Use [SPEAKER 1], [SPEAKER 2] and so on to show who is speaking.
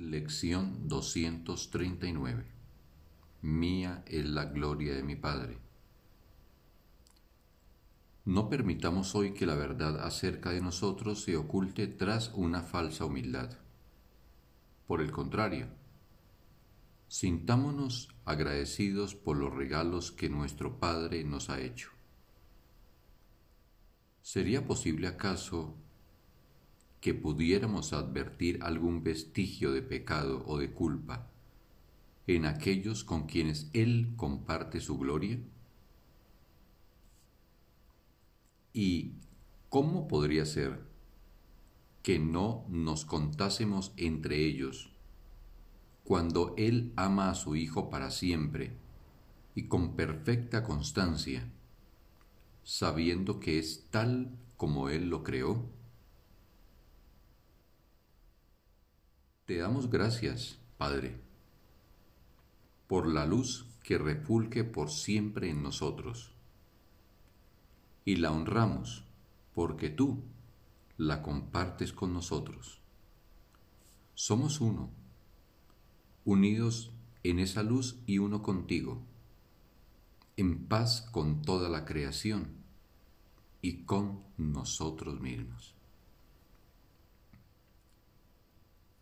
[SPEAKER 1] Lección 239 Mía es la gloria de mi Padre. No permitamos hoy que la verdad acerca de nosotros se oculte tras una falsa humildad. Por el contrario, sintámonos agradecidos por los regalos que nuestro Padre nos ha hecho. ¿Sería posible acaso que pudiéramos advertir algún vestigio de pecado o de culpa en aquellos con quienes Él comparte su gloria? ¿Y cómo podría ser que no nos contásemos entre ellos cuando Él ama a su Hijo para siempre y con perfecta constancia, sabiendo que es tal como Él lo creó? Te damos gracias, Padre, por la luz que repulque por siempre en nosotros. Y la honramos porque tú la compartes con nosotros. Somos uno, unidos en esa luz y uno contigo, en paz con toda la creación y con nosotros mismos.